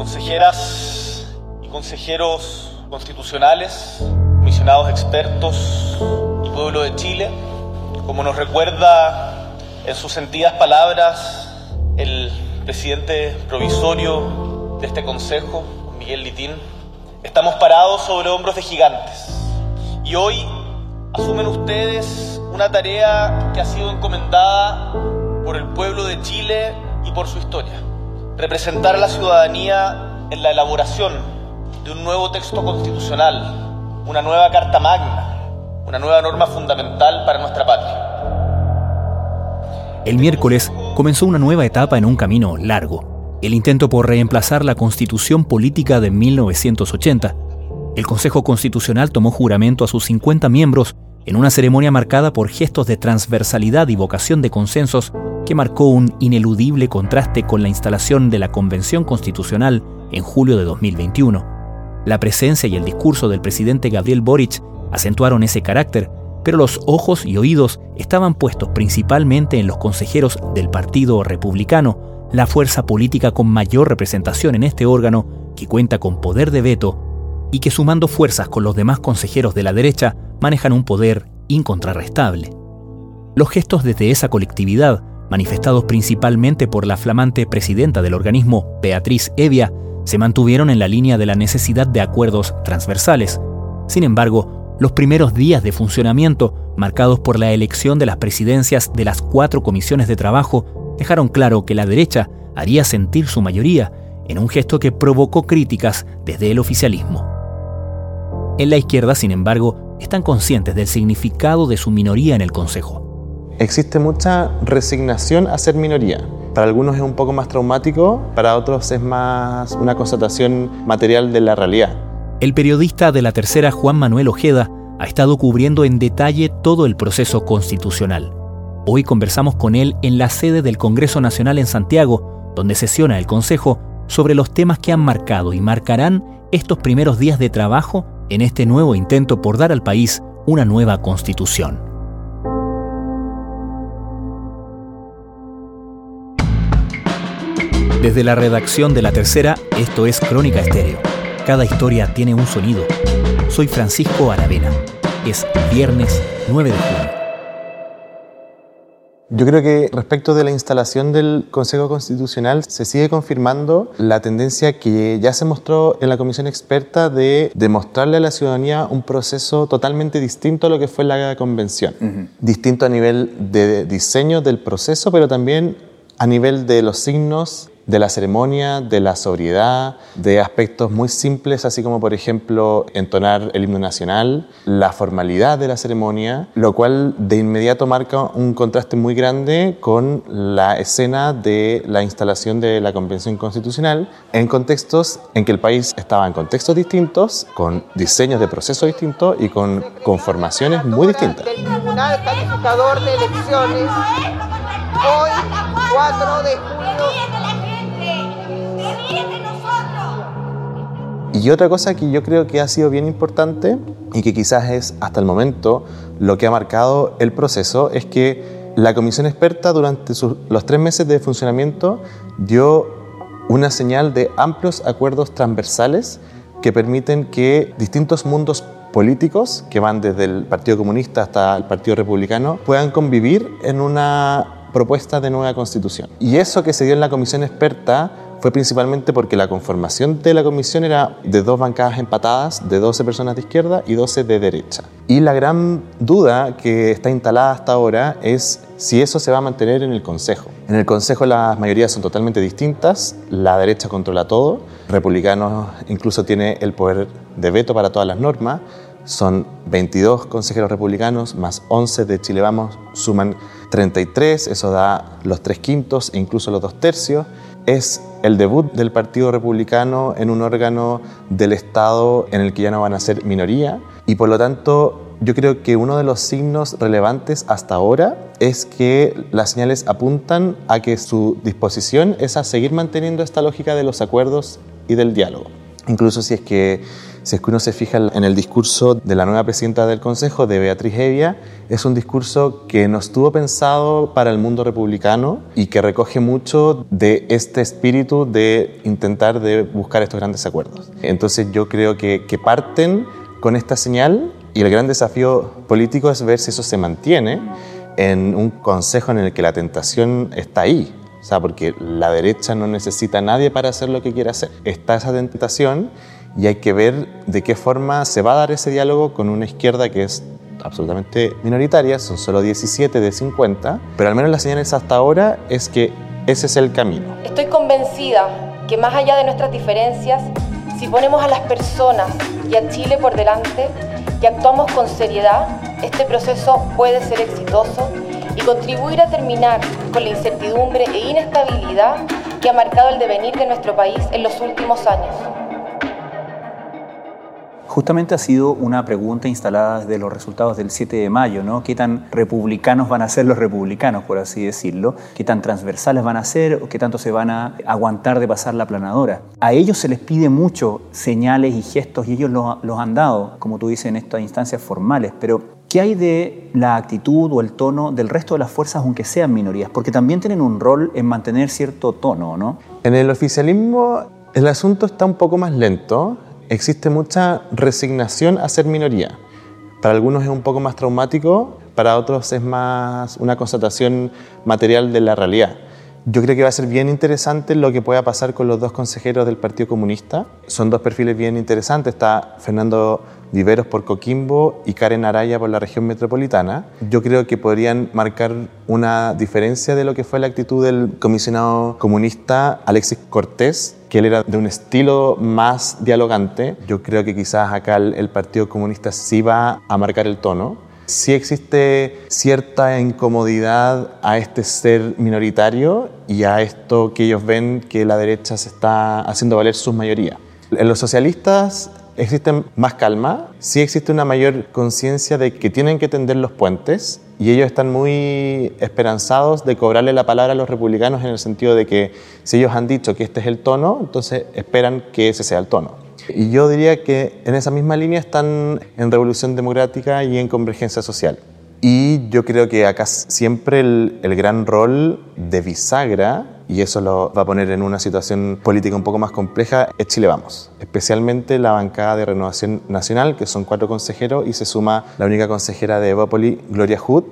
consejeras y consejeros constitucionales, comisionados expertos y pueblo de Chile, como nos recuerda en sus sentidas palabras el presidente provisorio de este Consejo, Miguel Litín, estamos parados sobre hombros de gigantes y hoy asumen ustedes una tarea que ha sido encomendada por el pueblo de Chile y por su historia representar a la ciudadanía en la elaboración de un nuevo texto constitucional, una nueva Carta Magna, una nueva norma fundamental para nuestra patria. El miércoles comenzó una nueva etapa en un camino largo, el intento por reemplazar la constitución política de 1980. El Consejo Constitucional tomó juramento a sus 50 miembros en una ceremonia marcada por gestos de transversalidad y vocación de consensos que marcó un ineludible contraste con la instalación de la Convención Constitucional en julio de 2021. La presencia y el discurso del presidente Gabriel Boric acentuaron ese carácter, pero los ojos y oídos estaban puestos principalmente en los consejeros del Partido Republicano, la fuerza política con mayor representación en este órgano, que cuenta con poder de veto y que sumando fuerzas con los demás consejeros de la derecha manejan un poder incontrarrestable. Los gestos desde esa colectividad manifestados principalmente por la flamante presidenta del organismo, Beatriz Evia, se mantuvieron en la línea de la necesidad de acuerdos transversales. Sin embargo, los primeros días de funcionamiento, marcados por la elección de las presidencias de las cuatro comisiones de trabajo, dejaron claro que la derecha haría sentir su mayoría en un gesto que provocó críticas desde el oficialismo. En la izquierda, sin embargo, están conscientes del significado de su minoría en el Consejo existe mucha resignación a ser minoría. Para algunos es un poco más traumático, para otros es más una constatación material de la realidad. El periodista de la tercera, Juan Manuel Ojeda, ha estado cubriendo en detalle todo el proceso constitucional. Hoy conversamos con él en la sede del Congreso Nacional en Santiago, donde sesiona el Consejo sobre los temas que han marcado y marcarán estos primeros días de trabajo en este nuevo intento por dar al país una nueva constitución. Desde la redacción de La Tercera, esto es Crónica Estéreo. Cada historia tiene un sonido. Soy Francisco Aravena. Es viernes 9 de junio. Yo creo que respecto de la instalación del Consejo Constitucional se sigue confirmando la tendencia que ya se mostró en la comisión experta de demostrarle a la ciudadanía un proceso totalmente distinto a lo que fue la convención. Distinto a nivel de diseño del proceso, pero también a nivel de los signos de la ceremonia, de la sobriedad, de aspectos muy simples, así como por ejemplo entonar el himno nacional, la formalidad de la ceremonia, lo cual de inmediato marca un contraste muy grande con la escena de la instalación de la Convención Constitucional en contextos en que el país estaba en contextos distintos, con diseños de procesos distintos y con conformaciones muy distintas. Del Tribunal Calificador de Elecciones, hoy 4 de julio Y otra cosa que yo creo que ha sido bien importante y que quizás es hasta el momento lo que ha marcado el proceso es que la comisión experta durante los tres meses de funcionamiento dio una señal de amplios acuerdos transversales que permiten que distintos mundos políticos, que van desde el Partido Comunista hasta el Partido Republicano, puedan convivir en una propuesta de nueva constitución. Y eso que se dio en la comisión experta fue principalmente porque la conformación de la comisión era de dos bancadas empatadas, de 12 personas de izquierda y 12 de derecha. Y la gran duda que está instalada hasta ahora es si eso se va a mantener en el Consejo. En el Consejo las mayorías son totalmente distintas, la derecha controla todo, republicanos incluso tiene el poder de veto para todas las normas, son 22 consejeros republicanos más 11 de Chile Vamos, suman 33, eso da los tres quintos e incluso los dos tercios es el debut del Partido Republicano en un órgano del Estado en el que ya no van a ser minoría y por lo tanto yo creo que uno de los signos relevantes hasta ahora es que las señales apuntan a que su disposición es a seguir manteniendo esta lógica de los acuerdos y del diálogo. Incluso si es que si es que uno se fija en el discurso de la nueva presidenta del Consejo, de Beatriz Evia, es un discurso que no estuvo pensado para el mundo republicano y que recoge mucho de este espíritu de intentar de buscar estos grandes acuerdos. Entonces yo creo que, que parten con esta señal y el gran desafío político es ver si eso se mantiene en un consejo en el que la tentación está ahí. O sea, porque la derecha no necesita a nadie para hacer lo que quiere hacer. Está esa tentación y hay que ver de qué forma se va a dar ese diálogo con una izquierda que es absolutamente minoritaria, son solo 17 de 50, pero al menos las señales hasta ahora es que ese es el camino. Estoy convencida que más allá de nuestras diferencias, si ponemos a las personas y a Chile por delante y actuamos con seriedad, este proceso puede ser exitoso y contribuir a terminar con la incertidumbre e inestabilidad que ha marcado el devenir de nuestro país en los últimos años. Justamente ha sido una pregunta instalada desde los resultados del 7 de mayo, ¿no? ¿Qué tan republicanos van a ser los republicanos, por así decirlo? ¿Qué tan transversales van a ser qué tanto se van a aguantar de pasar la planadora? A ellos se les pide mucho señales y gestos y ellos los, han dado, como tú dices, en estas instancias formales, pero ¿Qué hay de la actitud o el tono del resto de las fuerzas, aunque sean minorías? Porque también tienen un rol en mantener cierto tono, ¿no? En el oficialismo el asunto está un poco más lento existe mucha resignación a ser minoría. Para algunos es un poco más traumático, para otros es más una constatación material de la realidad. Yo creo que va a ser bien interesante lo que pueda pasar con los dos consejeros del Partido Comunista. Son dos perfiles bien interesantes. Está Fernando Viveros por Coquimbo y Karen Araya por la región metropolitana. Yo creo que podrían marcar una diferencia de lo que fue la actitud del comisionado comunista Alexis Cortés, que él era de un estilo más dialogante. Yo creo que quizás acá el, Partido Comunista sí va a marcar el tono sí existe cierta incomodidad a este ser minoritario y a esto que ellos ven que la derecha se está haciendo valer su mayoría. Los socialistas existe más calma, sí existe una mayor conciencia de que tienen que tender los puentes y ellos están muy esperanzados de cobrarle la palabra a los republicanos en el sentido de que si ellos han dicho que este es el tono, entonces esperan que ese sea el tono. Y yo diría que en esa misma línea están en revolución democrática y en convergencia social. Y yo creo que acá siempre el, gran rol de bisagra, y eso lo va a poner en una situación política un poco más compleja, es Chile Vamos. Especialmente la bancada de Renovación Nacional, que son cuatro consejeros, y se suma la única consejera de Evópoli, Gloria Hood,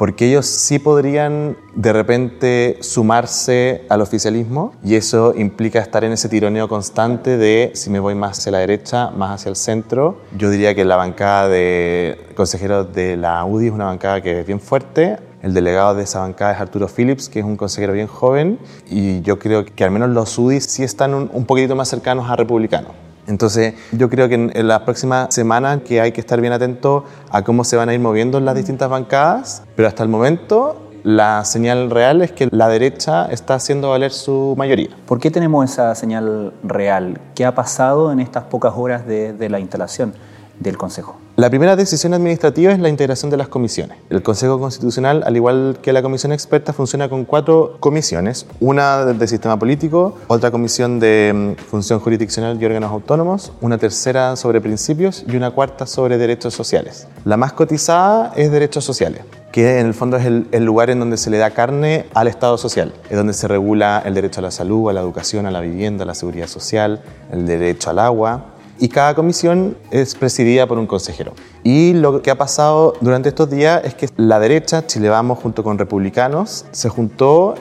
porque ellos sí podrían de repente sumarse al oficialismo y eso implica estar en ese tironeo constante de si me voy más hacia la derecha, más hacia el centro. Yo diría que la bancada de consejeros de la UDI es una bancada que es bien fuerte. El delegado de esa bancada es Arturo Phillips, que es un consejero bien joven, y yo creo que al menos los UDI sí están un, un poquitito más cercanos a republicanos. Entonces, yo creo que en, en las próximas semanas que hay que estar bien atento a cómo se van a ir moviendo las distintas bancadas, pero hasta el momento la señal real es que la derecha está haciendo valer su mayoría. ¿Por qué tenemos esa señal real? ¿Qué ha pasado en estas pocas horas de, de la instalación del Consejo? La primera decisión administrativa es la integración de las comisiones. El Consejo Constitucional, al igual que la Comisión Experta, funciona con cuatro comisiones. Una de sistema político, otra comisión de mm, función jurisdiccional y órganos autónomos, una tercera sobre principios y una cuarta sobre derechos sociales. La más cotizada es derechos sociales que en el fondo es el, el, lugar en donde se le da carne al Estado social, es donde se regula el derecho a la salud, a la educación, a la vivienda, a la seguridad social, el derecho al agua, y cada comisión es presidida por un consejero. Y lo que ha pasado durante estos días es que la derecha, Chile Vamos junto con republicanos, se juntó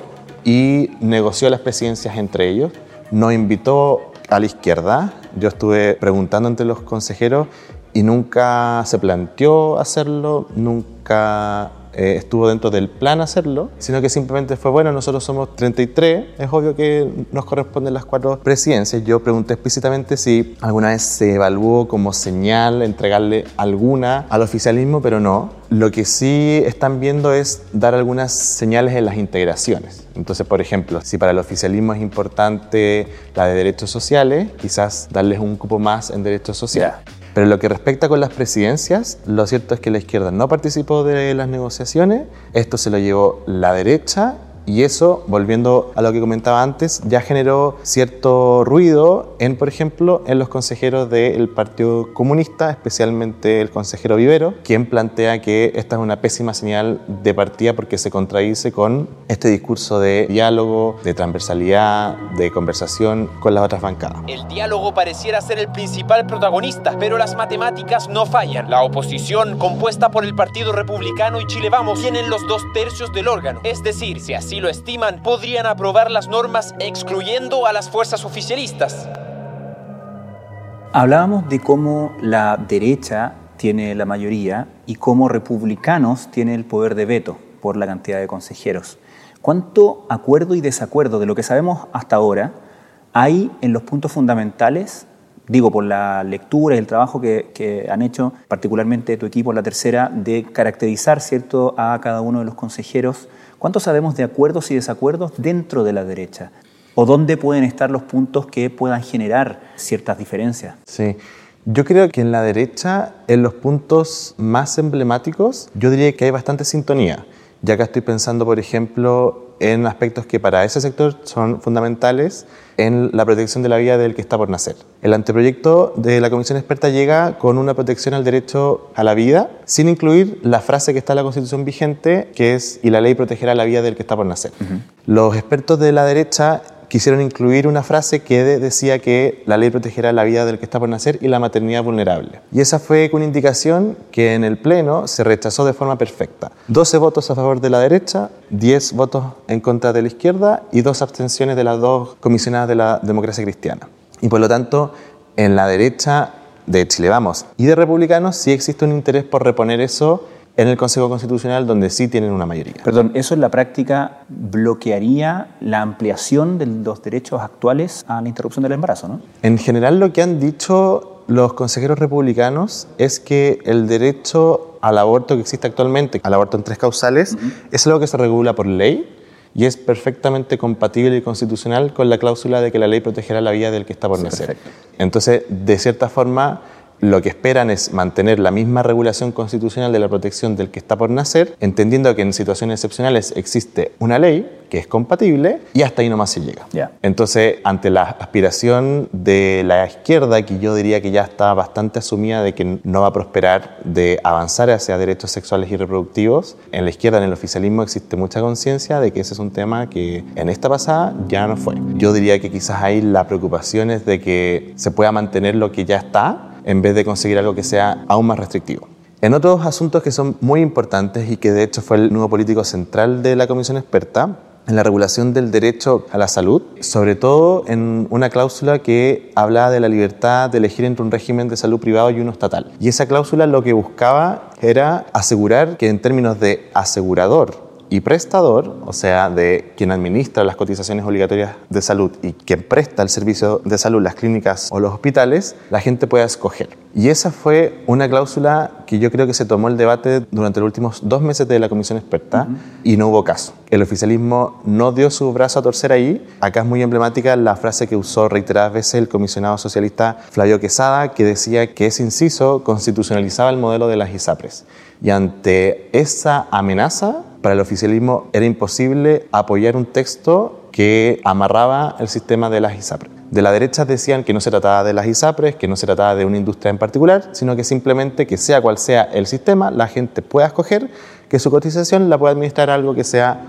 y negoció las presidencias entre ellos, nos invitó a la izquierda, yo estuve preguntando entre los consejeros y nunca se planteó hacerlo, nunca eh, estuvo dentro del plan hacerlo, sino que simplemente fue, bueno, nosotros somos 33, es obvio que nos corresponden las cuatro presidencias. Yo pregunté explícitamente si alguna vez se evaluó como señal entregarle alguna al oficialismo, pero no. Lo que sí están viendo es dar algunas señales en las integraciones. Entonces, por ejemplo, si para el oficialismo es importante la de derechos sociales, quizás darles un cupo más en derechos sociales. Pero lo que respecta con las presidencias, lo cierto es que la izquierda no participó de las negociaciones, esto se lo llevó la derecha Y eso, volviendo a lo que comentaba antes, ya generó cierto ruido en, por ejemplo, en los consejeros del Partido Comunista, especialmente el consejero Vivero, quien plantea que esta es una pésima señal de partida porque se contradice con este discurso de diálogo, de transversalidad, de conversación con las otras bancadas. El diálogo pareciera ser el principal protagonista, pero las matemáticas no fallan. La oposición, compuesta por el Partido Republicano y Chile Vamos, tienen los dos tercios del órgano. Es decir, si así lo estiman, podrían aprobar las normas excluyendo a las fuerzas oficialistas. Hablábamos de cómo la derecha tiene la mayoría y cómo republicanos tiene el poder de veto por la cantidad de consejeros. ¿Cuánto acuerdo y desacuerdo de lo que sabemos hasta ahora hay en los puntos fundamentales digo, por la lectura y el trabajo que, han hecho, particularmente tu equipo, la tercera, de caracterizar ¿cierto? a cada uno de los consejeros, ¿cuánto sabemos de acuerdos y desacuerdos dentro de la derecha? ¿O dónde pueden estar los puntos que puedan generar ciertas diferencias? Sí. Yo creo que en la derecha, en los puntos más emblemáticos, yo diría que hay bastante sintonía. Ya que estoy pensando, por ejemplo, en aspectos que para ese sector son fundamentales en la protección de la vida del que está por nacer. El anteproyecto de la Comisión Experta llega con una protección al derecho a la vida, sin incluir la frase que está en la Constitución vigente, que es y la ley protegerá la vida del que está por nacer. Los expertos de la derecha quisieron incluir una frase que decía que la ley protegerá la vida del que está por nacer y la maternidad vulnerable. Y esa fue una indicación que en el Pleno se rechazó de forma perfecta. 12 votos a favor de la derecha, 10 votos en contra de la izquierda y dos abstenciones de las dos comisionadas de la democracia cristiana. Y por lo tanto, en la derecha de Chile Vamos y de republicanos sí existe un interés por reponer eso en el Consejo Constitucional donde sí tienen una mayoría. Perdón, ¿eso en la práctica bloquearía la ampliación de los derechos actuales a la interrupción del embarazo, no? En general lo que han dicho los consejeros republicanos es que el derecho al aborto que existe actualmente, al aborto en tres causales, es algo que se regula por ley y es perfectamente compatible y constitucional con la cláusula de que la ley protegerá la vida del que está por nacer. Entonces, de cierta forma, lo que esperan es mantener la misma regulación constitucional de la protección del que está por nacer, entendiendo que en situaciones excepcionales existe una ley que es compatible y hasta ahí nomás se llega. Entonces, ante la aspiración de la izquierda, que yo diría que ya está bastante asumida de que no va a prosperar de avanzar hacia derechos sexuales y reproductivos, en la izquierda, en el oficialismo, existe mucha conciencia de que ese es un tema que en esta pasada ya no fue. Yo diría que quizás ahí la preocupación es de que se pueda mantener lo que ya está en vez de conseguir algo que sea aún más restrictivo. En otros asuntos que son muy importantes y que de hecho fue el nuevo político central de la comisión experta, en la regulación del derecho a la salud, sobre todo en una cláusula que hablaba de la libertad de elegir entre un régimen de salud privado y uno estatal. Y esa cláusula lo que buscaba era asegurar que en términos de asegurador y prestador, o sea, de quien administra las cotizaciones obligatorias de salud y quien presta el servicio de salud, las clínicas o los hospitales, la gente pueda escoger. Y esa fue una cláusula que yo creo que se tomó el debate durante los últimos dos meses de la comisión experta y no hubo caso. El oficialismo no dio su brazo a torcer ahí. Acá es muy emblemática la frase que usó reiteradas veces el comisionado socialista Flavio Quesada, que decía que ese inciso constitucionalizaba el modelo de las ISAPRES. Y ante esa amenaza, para el oficialismo era imposible apoyar un texto que amarraba el sistema de las ISAPRES. De la derecha decían que no se trataba de las ISAPRES, que no se trataba de una industria en particular, sino que simplemente que sea cual sea el sistema, la gente pueda escoger que su cotización la pueda administrar algo que sea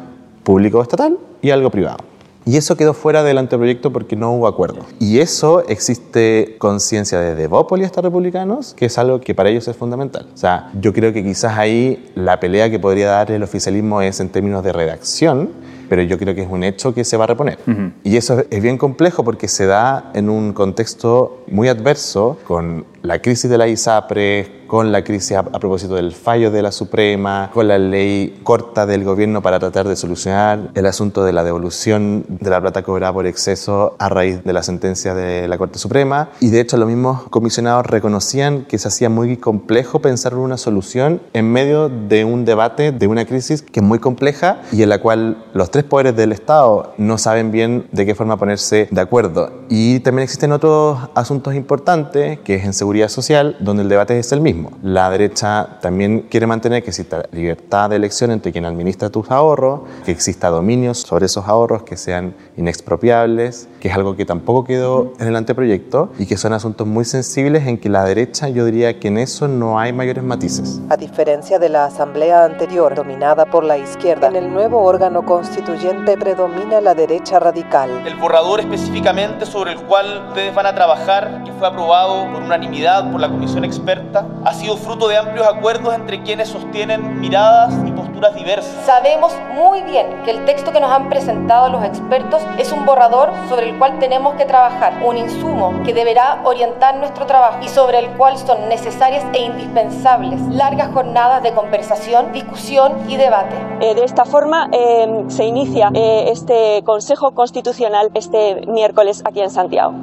público o estatal y algo privado. Y eso quedó fuera del anteproyecto porque no hubo acuerdo. Y eso existe conciencia de Devópolis hasta republicanos, que es algo que para ellos es fundamental. O sea, yo creo que quizás ahí la pelea que podría dar el oficialismo es en términos de redacción, pero yo creo que es un hecho que se va a reponer. Y eso es bien complejo porque se da en un contexto muy adverso con la crisis de la ISAPRE, con la crisis a, propósito del fallo de la Suprema, con la ley corta del gobierno para tratar de solucionar el asunto de la devolución de la plata cobrada por exceso a raíz de la sentencia de la Corte Suprema. Y de hecho los mismos comisionados reconocían que se hacía muy complejo pensar en una solución en medio de un debate, de una crisis que es muy compleja y en la cual los tres poderes del Estado no saben bien de qué forma ponerse de acuerdo. Y también existen otros asuntos importantes, que es en seguridad social, donde el debate es el mismo. La derecha también quiere mantener que exista libertad de elección entre quien administra tus ahorros, que exista dominio sobre esos ahorros que sean inexpropiables, que es algo que tampoco quedó en el anteproyecto y que son asuntos muy sensibles en que la derecha yo diría que en eso no hay mayores matices. A diferencia de la asamblea anterior dominada por la izquierda, en el nuevo órgano constituyente predomina la derecha radical. El borrador específicamente sobre el cual ustedes van a trabajar, que fue aprobado por unanimidad por la comisión experta, ha sido fruto de amplios acuerdos entre quienes sostienen miradas y posturas diversas. Sabemos muy bien que el texto que nos han presentado los expertos es un borrador sobre el cual tenemos que trabajar, un insumo que deberá orientar nuestro trabajo y sobre el cual son necesarias e indispensables largas jornadas de conversación, discusión y debate. Eh, de esta forma eh, se inicia eh, este Consejo Constitucional este miércoles aquí en Santiago.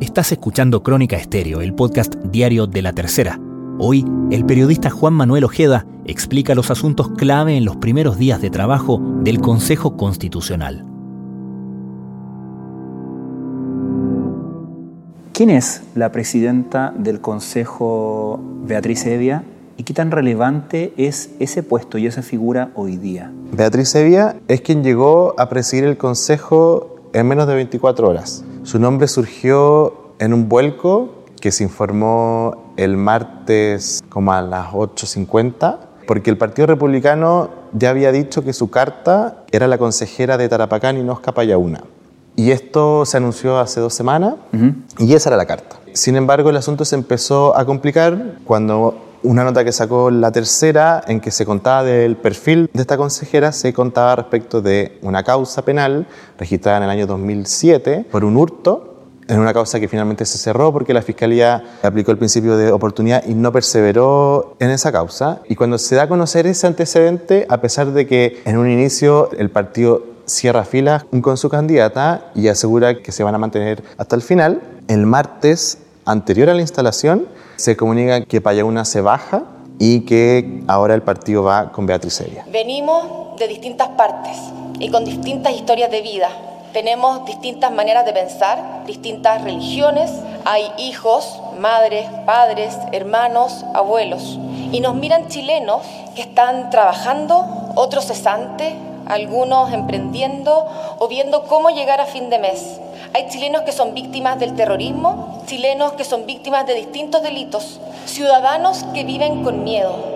Estás escuchando Crónica Estéreo, el podcast diario de la tercera. Hoy, el periodista Juan Manuel Ojeda explica los asuntos clave en los primeros días de trabajo del Consejo Constitucional. ¿Quién es la presidenta del Consejo, Beatriz Evia, y qué tan relevante es ese puesto y esa figura hoy día? Beatriz Evia es quien llegó a presidir el Consejo en menos de 24 horas. Su nombre surgió en un vuelco que se informó el martes como a las 8.50, porque el Partido Republicano ya había dicho que su carta era la consejera de Tarapacán y Nosca Payauna. Y esto se anunció hace dos semanas y esa era la carta. Sin embargo, el asunto se empezó a complicar cuando una nota que sacó la tercera en que se contaba del perfil de esta consejera, se contaba respecto de una causa penal registrada en el año 2007 por un hurto en una causa que finalmente se cerró porque la Fiscalía aplicó el principio de oportunidad y no perseveró en esa causa. Y cuando se da a conocer ese antecedente, a pesar de que en un inicio el partido cierra filas con su candidata y asegura que se van a mantener hasta el final. El martes anterior a la instalación se comunica que Payauna se baja y que ahora el partido va con Beatriz Evia. Venimos de distintas partes y con distintas historias de vida. Tenemos distintas maneras de pensar, distintas religiones. Hay hijos, madres, padres, hermanos, abuelos. Y nos miran chilenos que están trabajando, otros cesantes, algunos emprendiendo o viendo cómo llegar a fin de mes. Hay chilenos que son víctimas del terrorismo, chilenos que son víctimas de distintos delitos, ciudadanos que viven con miedo.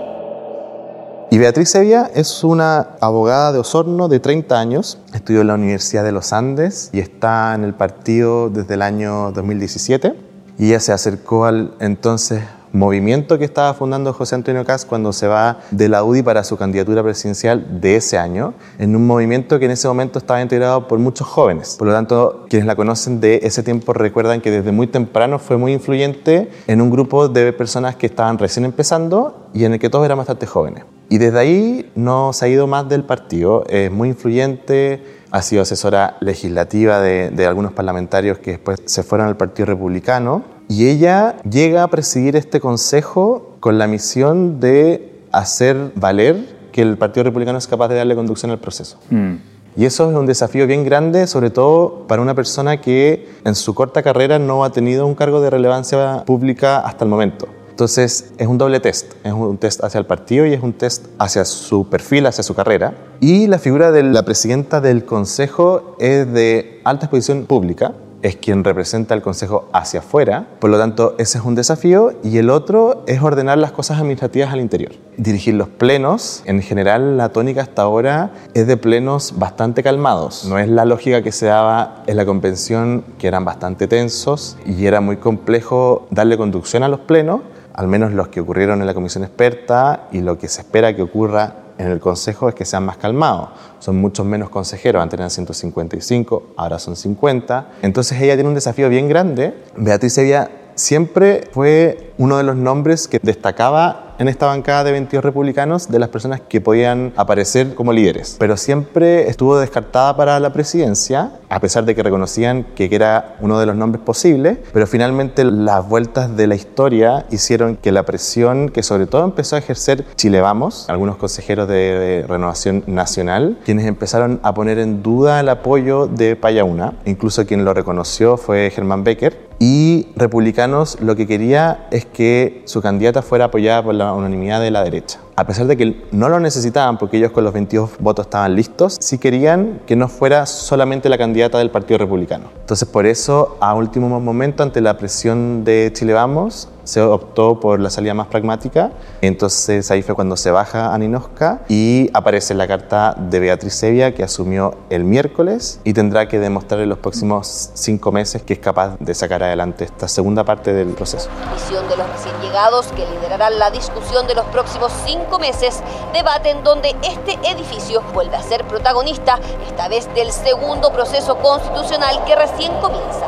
Y Beatriz Sevilla es una abogada de Osorno de 30 años, estudió en la Universidad de los Andes y está en el partido desde el año 2017. Y ella se acercó al entonces movimiento que estaba fundando José Antonio Caz cuando se va de la UDI para su candidatura presidencial de ese año, en un movimiento que en ese momento estaba integrado por muchos jóvenes. Por lo tanto, quienes la conocen de ese tiempo recuerdan que desde muy temprano fue muy influyente en un grupo de personas que estaban recién empezando y en el que todos eran bastante jóvenes. Y desde ahí no se ha ido más del partido, es muy influyente, ha sido asesora legislativa de, de algunos parlamentarios que después se fueron al Partido Republicano y ella llega a presidir este consejo con la misión de hacer valer que el Partido Republicano es capaz de darle conducción al proceso. Mm. Y eso es un desafío bien grande, sobre todo para una persona que en su corta carrera no ha tenido un cargo de relevancia pública hasta el momento. Entonces es un doble test, es un test hacia el partido y es un test hacia su perfil, hacia su carrera. Y la figura de la presidenta del Consejo es de alta exposición pública, es quien representa al Consejo hacia afuera, por lo tanto ese es un desafío. Y el otro es ordenar las cosas administrativas al interior. Dirigir los plenos, en general la tónica hasta ahora es de plenos bastante calmados, no es la lógica que se daba en la convención que eran bastante tensos y era muy complejo darle conducción a los plenos, al menos los que ocurrieron en la comisión experta y lo que se espera que ocurra en el Consejo es que sean más calmados. Son muchos menos consejeros, antes eran 155, ahora son 50. Entonces ella tiene un desafío bien grande. Beatriz Sevilla siempre fue uno de los nombres que destacaba en esta bancada de 22 republicanos de las personas que podían aparecer como líderes. Pero siempre estuvo descartada para la presidencia, a pesar de que reconocían que era uno de los nombres posibles, pero finalmente las vueltas de la historia hicieron que la presión que sobre todo empezó a ejercer Chile Vamos, algunos consejeros de Renovación Nacional, quienes empezaron a poner en duda el apoyo de Payauna, incluso quien lo reconoció fue Germán Becker, Y Republicanos lo que quería es que su candidata fuera apoyada por la unanimidad de la derecha. A pesar de que no lo necesitaban porque ellos con los 22 votos estaban listos, sí querían que no fuera solamente la candidata del Partido Republicano. Entonces por eso a último momento, ante la presión de Chile Vamos, se optó por la salida más pragmática. Entonces ahí fue cuando se baja a Ninoska y aparece la carta de Beatriz Sevilla que asumió el miércoles y tendrá que demostrar en los próximos cinco meses que es capaz de sacar adelante esta segunda parte del proceso. Misión de los recién llegados que liderarán la discusión de los próximos cinco meses, debate en donde este edificio vuelve a ser protagonista, esta vez del segundo proceso constitucional que recién comienza.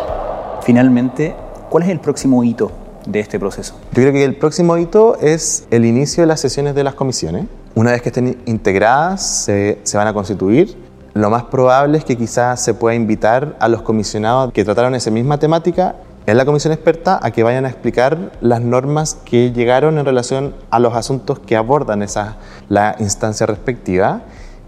Finalmente, ¿cuál es el próximo hito de este proceso? Yo creo que el próximo hito es el inicio de las sesiones de las comisiones. Una vez que estén integradas, se, se van a constituir. Lo más probable es que quizás se pueda invitar a los comisionados que trataron esa misma temática en la comisión experta a que vayan a explicar las normas que llegaron en relación a los asuntos que abordan esa, la instancia respectiva.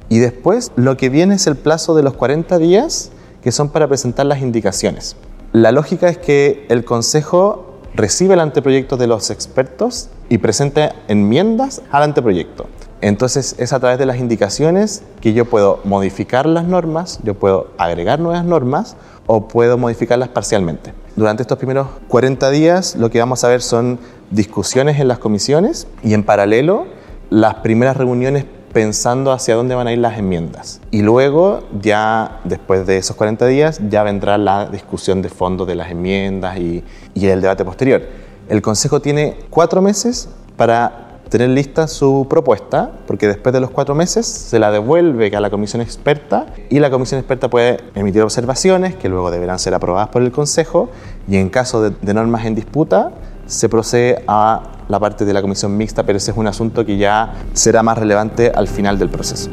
Y después lo que viene es el plazo de los 40 días que son para presentar las indicaciones. La lógica es que el Consejo recibe el anteproyecto de los expertos y presenta enmiendas al anteproyecto. Entonces es a través de las indicaciones que yo puedo modificar las normas, yo puedo agregar nuevas normas o puedo modificarlas parcialmente. Durante estos primeros 40 días lo que vamos a ver son discusiones en las comisiones y en paralelo las primeras reuniones pensando hacia dónde van a ir las enmiendas. Y luego, ya después de esos 40 días, ya vendrá la discusión de fondo de las enmiendas y, el debate posterior. El Consejo tiene cuatro meses para tener lista su propuesta, porque después de los cuatro meses se la devuelve a la comisión experta y la comisión experta puede emitir observaciones que luego deberán ser aprobadas por el Consejo y en caso de normas en disputa se procede a la parte de la comisión mixta, pero ese es un asunto que ya será más relevante al final del proceso.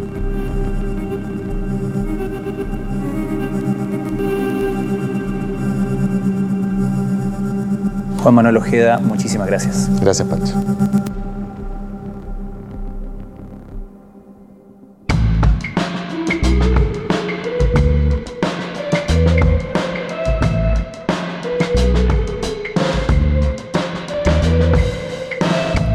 Juan Manuel Ojeda, muchísimas gracias. Gracias, Pancho.